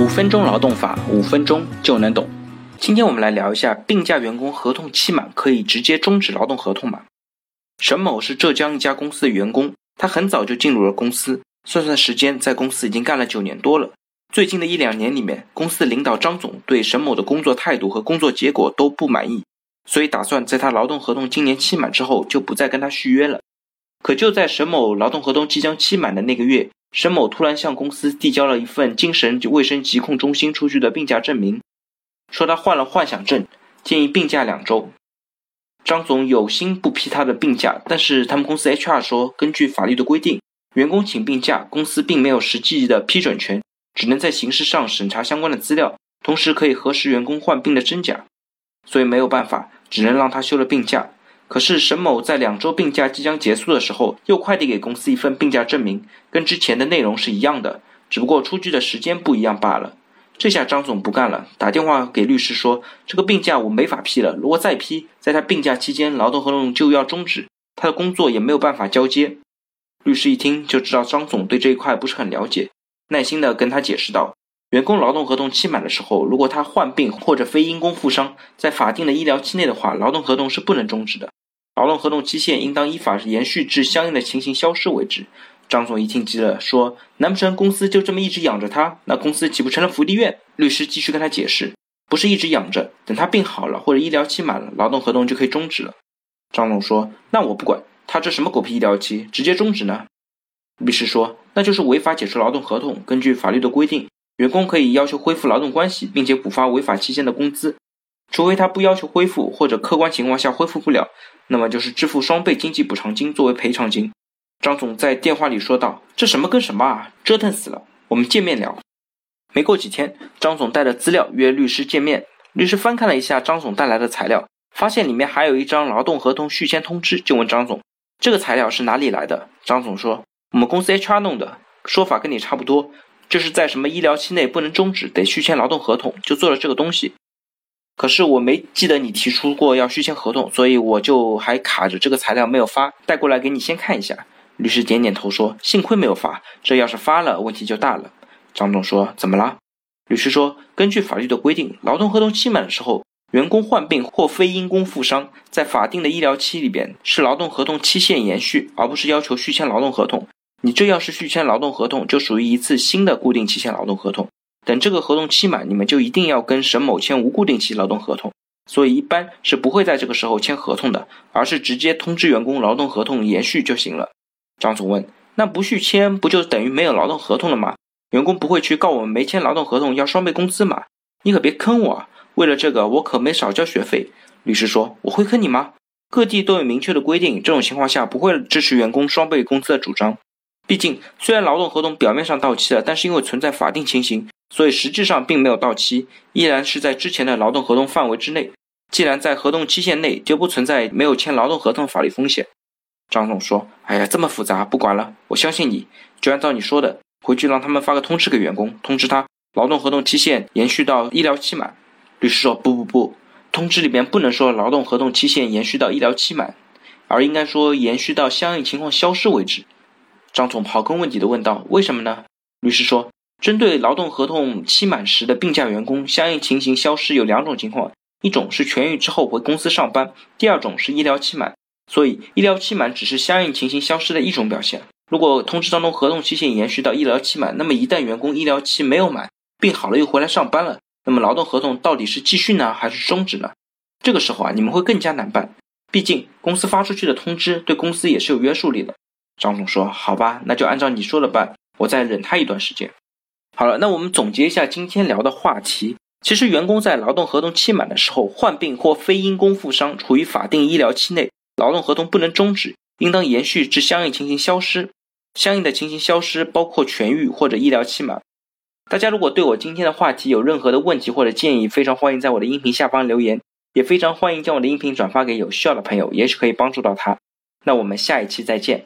五分钟劳动法，五分钟就能懂。今天我们来聊一下，病假员工合同期满可以直接终止劳动合同吗？沈某是浙江一家公司的员工，他很早就进入了公司，算算时间，在公司已经干了九年多了。最近的一两年里面，公司的领导张总对沈某的工作态度和工作结果都不满意，所以打算在他劳动合同今年期满之后就不再跟他续约了。可就在沈某劳动合同即将期满的那个月，沈某突然向公司递交了一份精神卫生疾控中心出具的病假证明，说他患了幻想症，建议病假两周。张总有心不批他的病假，但是他们公司 HR 说，根据法律的规定，员工请病假，公司并没有实际的批准权，只能在形式上审查相关的资料，同时可以核实员工患病的真假，所以没有办法，只能让他休了病假。可是沈某在两周病假即将结束的时候，又快递给公司一份病假证明，跟之前的内容是一样的，只不过出具的时间不一样罢了。这下张总不干了，打电话给律师说：“这个病假我没法批了，如果再批，在他病假期间，劳动合同就要终止，他的工作也没有办法交接。”律师一听就知道张总对这一块不是很了解，耐心的跟他解释道：“员工劳动合同期满的时候，如果他患病或者非因公负伤，在法定的医疗期内的话，劳动合同是不能终止的。”劳动合同期限应当依法延续至相应的情形消失为止。张总一听急了，说：“难不成公司就这么一直养着他？那公司岂不成了福利院？”律师继续跟他解释：“不是一直养着，等他病好了或者医疗期满了，劳动合同就可以终止了。”张总说：“那我不管，他这什么狗屁医疗期，直接终止呢？”律师说：“那就是违法解除劳动合同。根据法律的规定，员工可以要求恢复劳动关系，并且补发违法期间的工资。”除非他不要求恢复，或者客观情况下恢复不了，那么就是支付双倍经济补偿金作为赔偿金。张总在电话里说道：“这什么跟什么啊，折腾死了！我们见面聊。”没过几天，张总带着资料约律师见面。律师翻看了一下张总带来的材料，发现里面还有一张劳动合同续签通知，就问张总：“这个材料是哪里来的？”张总说：“我们公司 HR 弄的，说法跟你差不多，就是在什么医疗期内不能终止，得续签劳动合同，就做了这个东西。”可是我没记得你提出过要续签合同，所以我就还卡着这个材料没有发，带过来给你先看一下。律师点点头说：“幸亏没有发，这要是发了，问题就大了。”张总说：“怎么了？”律师说：“根据法律的规定，劳动合同期满的时候，员工患病或非因公负伤，在法定的医疗期里边是劳动合同期限延续，而不是要求续签劳动合同。你这要是续签劳动合同，就属于一次新的固定期限劳动合同。”等这个合同期满，你们就一定要跟沈某签无固定期劳动合同，所以一般是不会在这个时候签合同的，而是直接通知员工劳动合同延续就行了。张总问：“那不续签不就等于没有劳动合同了吗？员工不会去告我们没签劳动合同要双倍工资吗？你可别坑我，为了这个我可没少交学费。”律师说：“我会坑你吗？各地都有明确的规定，这种情况下不会支持员工双倍工资的主张。毕竟虽然劳动合同表面上到期了，但是因为存在法定情形。”所以实际上并没有到期，依然是在之前的劳动合同范围之内。既然在合同期限内，就不存在没有签劳动合同法律风险。张总说：“哎呀，这么复杂，不管了，我相信你，就按照你说的，回去让他们发个通知给员工，通知他劳动合同期限延续到医疗期满。”律师说：“不不不，通知里面不能说劳动合同期限延续到医疗期满，而应该说延续到相应情况消失为止。”张总刨根问底的问道：“为什么呢？”律师说。针对劳动合同期满时的病假员工，相应情形消失有两种情况：一种是痊愈之后回公司上班；第二种是医疗期满。所以，医疗期满只是相应情形消失的一种表现。如果通知当中合同期限延续到医疗期满，那么一旦员工医疗期没有满，病好了又回来上班了，那么劳动合同到底是继续呢，还是终止呢？这个时候啊，你们会更加难办。毕竟公司发出去的通知对公司也是有约束力的。张总说：“好吧，那就按照你说的办，我再忍他一段时间。”好了，那我们总结一下今天聊的话题。其实，员工在劳动合同期满的时候患病或非因工负伤，处于法定医疗期内，劳动合同不能终止，应当延续至相应情形消失。相应的情形消失包括痊愈或者医疗期满。大家如果对我今天的话题有任何的问题或者建议，非常欢迎在我的音频下方留言，也非常欢迎将我的音频转发给有需要的朋友，也许可以帮助到他。那我们下一期再见。